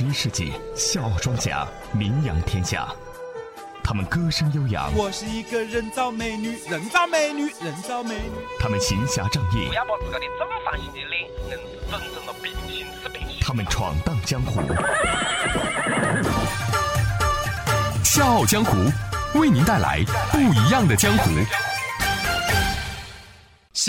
十一世纪，笑傲庄稼名扬天下。他们歌声悠扬，我是一个人造美女，人造美女，人造美女。他们行侠仗义不，要把自个的正方形的脸硬是整成了平行四平行。他们闯荡江湖。笑傲江湖，为您带来不一样的江湖。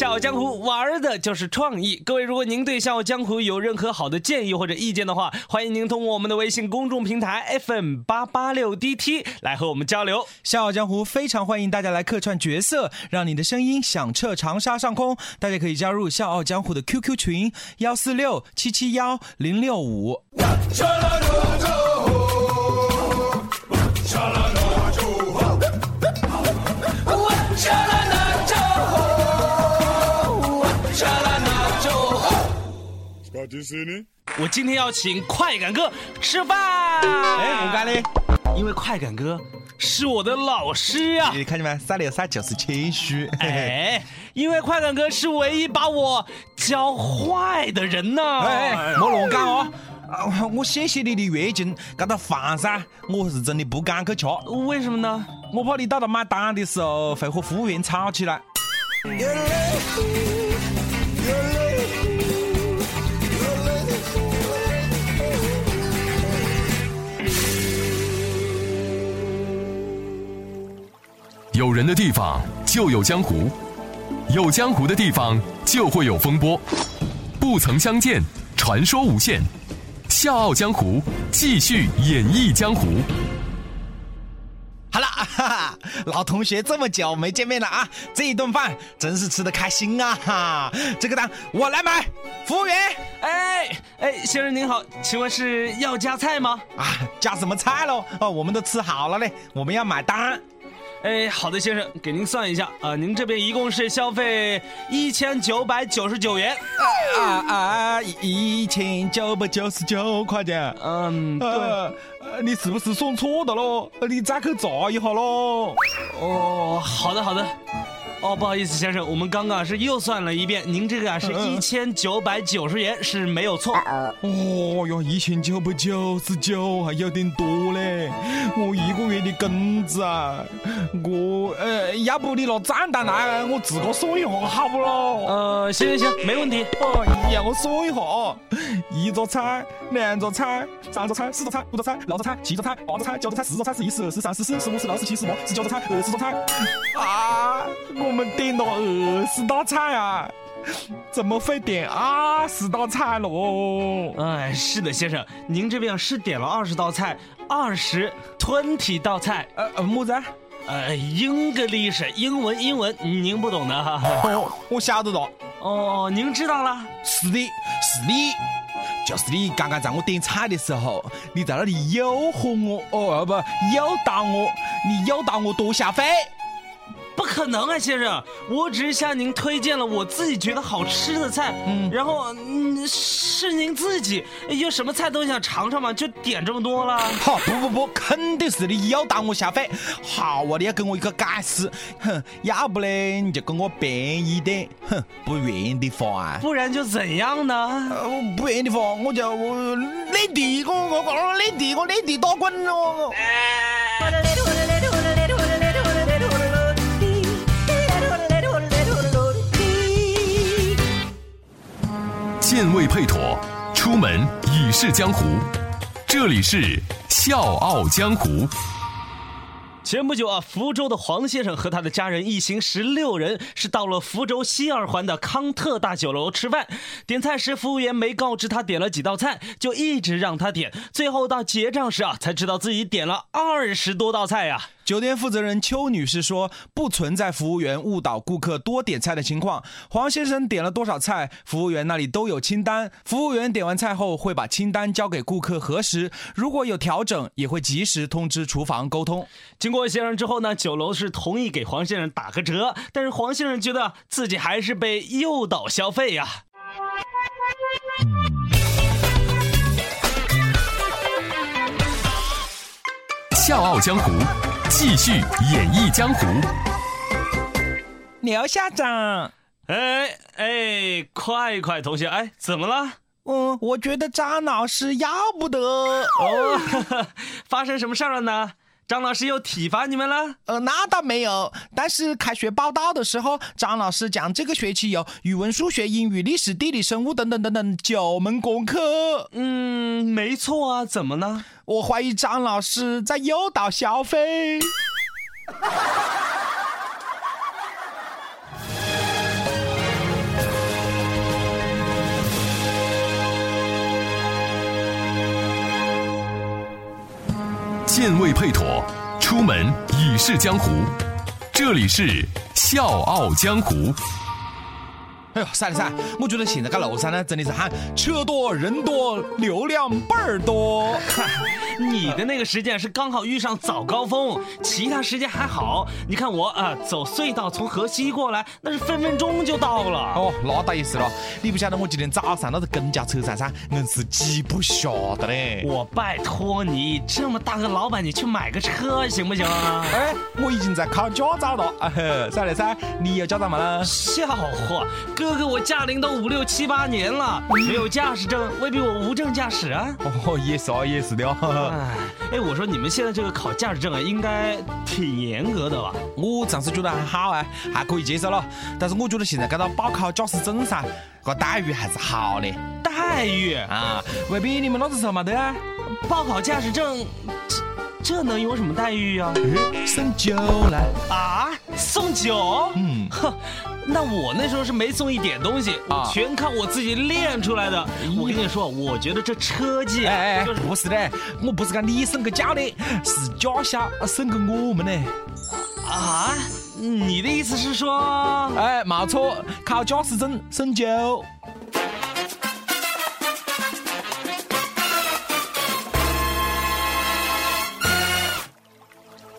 笑傲江湖玩的就是创意。各位，如果您对笑傲江湖有任何好的建议或者意见的话，欢迎您通过我们的微信公众平台 FM 八八六 DT 来和我们交流。笑傲江湖非常欢迎大家来客串角色，让你的声音响彻长沙上空。大家可以加入笑傲江湖的 QQ 群幺四六七七幺零六五。我今天要请快感哥吃饭。哎，我干嘞，因为快感哥是我的老师啊。你看见没？三六三就是谦虚。哎，因为快感哥是唯一把我教坏的人呢。哎，莫乱讲哦。啊我谢谢你的月经告到饭噻，我是真的不敢去吃，为什么呢？我怕你到了买单的时候会和服务员吵起来。有人的地方就有江湖，有江湖的地方就会有风波。不曾相见，传说无限。笑傲江湖，继续演绎江湖。好了，哈哈，老同学这么久没见面了啊！这一顿饭真是吃的开心啊！哈，这个单我来买。服务员哎哎，先生您好，请问是要加菜吗？啊，加什么菜喽？哦，我们都吃好了嘞，我们要买单。哎，好的，先生，给您算一下啊，您这边一共是消费一千九百九十九元。啊啊，一千九百九十九块钱。嗯，对。呃，呃你是不是算错的喽？你再去查一下喽。哦，好的好的。哦，不好意思，先生，我们刚刚啊是又算了一遍，您这个啊是嗯一千九百九十元是没有错。哦哟，一千九百九十九还有点多嘞，我一个月的工资啊，我呃，要不你拿账单来，我自个算一下好不咯？呃，行行行，没问题。哦，让我算一下哦，一桌菜，两桌菜，三桌菜，四桌菜，五桌菜，六桌菜，七桌菜，八桌菜，九桌菜，十桌菜，十一，十二，十三，十四，十五，十六，十七，十八，十九桌菜，二十桌菜。啊，我们点了二十道菜啊，怎么会点二十道菜喽？哎，是的，先生，您这边是点了二十道菜，二十 twenty 道菜，呃呃，么子啊？呃，English 英文英文，您不懂的哈。哦，我晓得了，哦，您知道了。是的，是的，就是你刚刚在我点菜的时候，你在那里诱惑我，哦不，诱导我，你诱导我多消费。不可能啊，先生，我只是向您推荐了我自己觉得好吃的菜，嗯，然后嗯是您自己有什么菜都想尝尝嘛，就点这么多了。好，不不不，肯定是你要打我下饭。好啊，你要给我一个解释，哼，要不呢你就跟我便宜点，哼，不愿意的话啊，不然就怎样呢？呃，不愿意的话我就我领地，我我我领地，我内地打滚咯。剑未配妥，出门已是江湖。这里是笑傲江湖。前不久啊，福州的黄先生和他的家人一行十六人是到了福州西二环的康特大酒楼吃饭。点菜时，服务员没告知他点了几道菜，就一直让他点。最后到结账时啊，才知道自己点了二十多道菜呀、酒店负责人邱女士说，不存在服务员误导顾客多点菜的情况。黄先生点了多少菜，服务员那里都有清单。服务员点完菜后会把清单交给顾客核实，如果有调整，也会及时通知厨房沟通。经过协商之后呢，酒楼是同意给黄先生打个折，但是黄先生觉得自己还是被诱导消费呀、笑傲江湖，继续演绎江湖。刘校长，哎哎，快快，同学，哎，怎么了？嗯，我觉得张老师要不得。哦，发生什么事儿了呢？张老师又体罚你们了？呃，那倒没有，但是开学报道的时候，张老师讲这个学期有语文、数学、英语、历史、地理、生物等等等等九门功课。嗯，没错啊，怎么了？我怀疑张老师在诱导消费。剑未配妥，出门已是江湖。这里是笑傲江湖。哎呦，赛了赛，我觉得现在这路上呢，真的是喊车多人多，流量倍儿多。你的那个时间是刚好遇上早高峰，其他时间还好。你看我啊，走隧道从河西过来，那是分分钟就到了。哦，那倒也是了。你不晓得我今天早上那个公交车站上，硬是挤不下的嘞。我拜托你，这么大个老板，你去买个车行不行啊？哎，我已经在考驾照了。哎嘿，赛了赛，你有驾照吗呢？笑话，哥哥，我驾龄都五六七八年了，没有驾驶证，未必我无证驾驶啊。哦，也是哦，也是的哦。哎，哎，我说你们现在这个考驾驶证啊，应该挺严格的吧？我暂时觉得还好啊，还可以接受了。但是我觉得现在这个报考驾驶证噻，这待遇还是好的待遇，啊。未必你们那个时候没得啊？报考驾驶证，这这能有什么待遇啊？送酒来。啊，送酒？嗯，哼，那我那时候是没送一点东西，我啊全靠我自己练出来的。我跟你说，我觉得这车技啊，哎哎就是，不是的，我不是讲你送给驾的，是驾校送给我们的。啊，你的意思是说？哎，没错，考驾驶证送酒。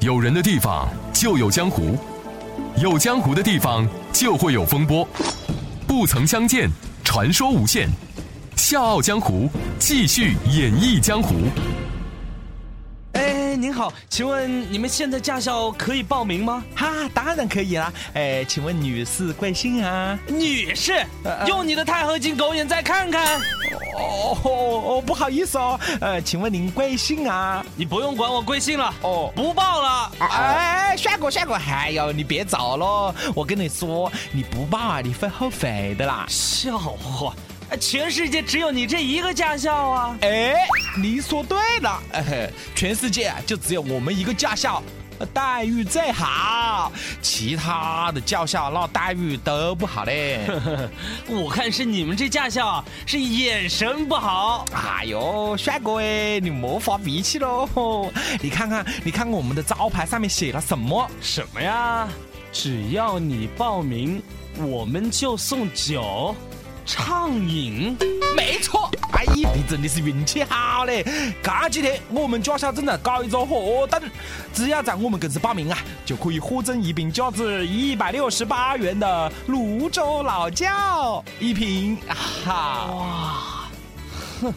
有人的地方就有江湖，有江湖的地方就会有风波。不曾相见，传说无限。笑傲江湖，继续演绎江湖。哎，您好，请问你们现在驾校可以报名吗？哈，当然可以啦。哎，请问女士贵姓啊？女士呃，用你的钛合金狗眼再看看。哦哦，不好意思哦，呃，请问您贵姓啊？你不用管我贵姓了，哦。不报了。哎，帅哥帅哥，哎呦，你别找了！我跟你说，你不报啊，你会后悔的啦。笑话，哎，全世界只有你这一个驾校啊！哎，你说对了，全世界啊就只有我们一个驾校，呃待遇最好，其他的驾校那待遇都不好嘞。我看是你们这驾校啊是眼神不好。哎呦，帅哥哎，你莫发脾气喽！你看看，你看看我们的招牌上面写了什么？什么呀？只要你报名，我们就送酒，畅饮。没错，哎，你真的是运气好嘞！这几天我们驾校正在搞一个活动，只要在我们公司报名啊，就可以获赠一瓶价值一百六十八元的泸州老窖一瓶，哈。哇，哼，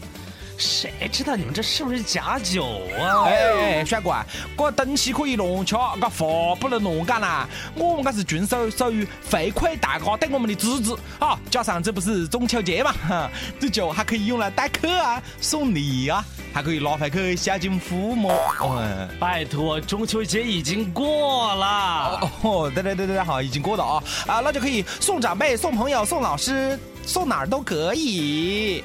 谁知道你们这是不是假酒啊？哎，哎，帅哥啊，这东西可以乱吃，这话不能乱讲啦。我们这是遵守属于回馈大家对我们的支持啊！加上这不是中秋节嘛，哈，这酒还可以用来待客啊、送礼啊，还可以拿回去孝敬父母。哦，拜托，中秋节已经过了。哦，对对对对，好，已经过了啊啊，那就可以送长辈、送朋友、送老师，送哪儿都可以。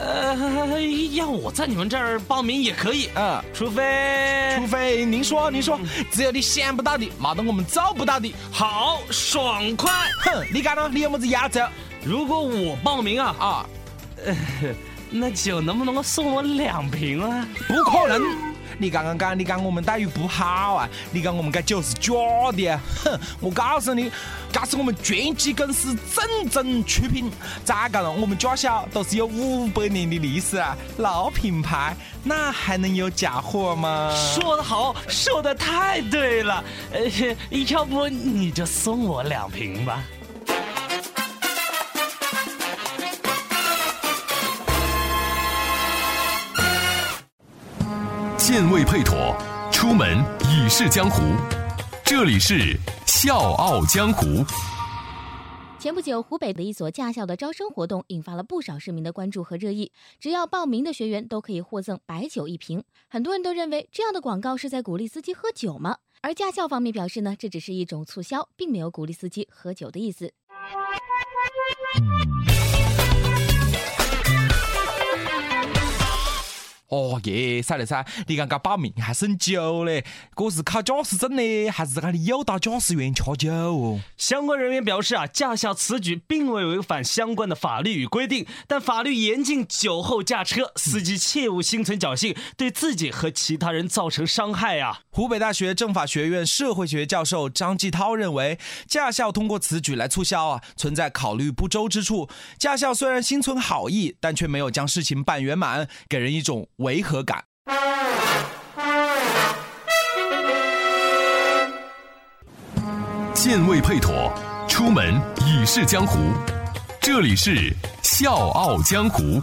呃，要我在你们这儿报名也可以，嗯。除非除非您说，您说，只有你想不到的，没得我们做不到的。好爽快。哼，你讲呢？你有么子要求如果我报名啊，啊？那酒能不能够送我两瓶啊？不可能！你刚刚讲，你讲我们待遇不好啊？你讲我们这就是假的啊？哼！我告诉你，这是我们拳击公司正宗出品。再讲了，我们驾校都是有五百年的历史啊，老品牌，那还能有假货吗？说得好，说的太对了。呃，要不你就送我两瓶吧。剑未配妥，出门已是江湖。这里是笑傲江湖。前不久，湖北的一所驾校的招生活动引发了不少市民的关注和热议。只要报名的学员都可以获赠白酒一瓶。很多人都认为这样的广告是在鼓励司机喝酒吗？而驾校方面表示呢，这只是一种促销，并没有鼓励司机喝酒的意思。哦耶，噻嘞噻！你刚刚报名还剩酒嘞，这是考驾驶证呢，还是这个诱导驾驶员吃酒哦？相关人员表示啊，驾校此举并未违反相关的法律与规定，但法律严禁酒后驾车，司机切勿心存侥幸，对自己和其他人造成伤害呀。湖北大学政法学院社会学教授张继涛认为，驾校通过此举来促销啊，存在考虑不周之处。驾校虽然心存好意，但却没有将事情办圆满，给人一种。违和感。剑未配妥，出门已是江湖。这里是笑傲江湖。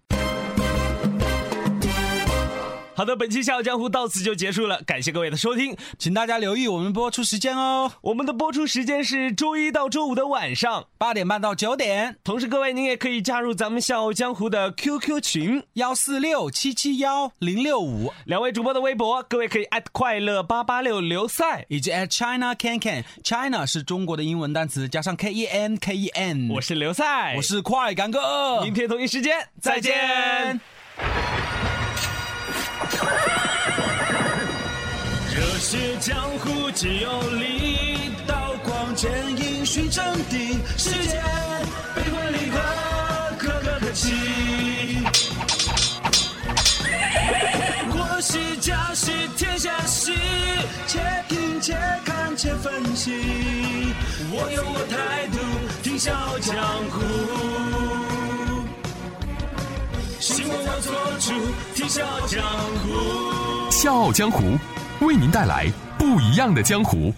好的，本期《笑傲江湖》到此就结束了，感谢各位的收听，请大家留意我们播出时间哦。我们的播出时间是周一到周五的晚上八点半到九点。同时，各位您也可以加入咱们《笑傲江湖》的 QQ 群幺四六七七幺零六五，两位主播的微博，各位可以快乐八八六刘赛以及 @China Can Can，China 是中国的英文单词，加上 K E N K E N。我是刘赛，我是快感哥，明天同一时间再见。热血江湖皆有力，刀光剑影寻真谛。世间悲欢离合，可歌可泣。国喜家喜天下喜，且听且看且分析。我有我态度，听笑傲江湖。新闻要做主，天下江湖。笑傲江湖，为您带来不一样的江湖。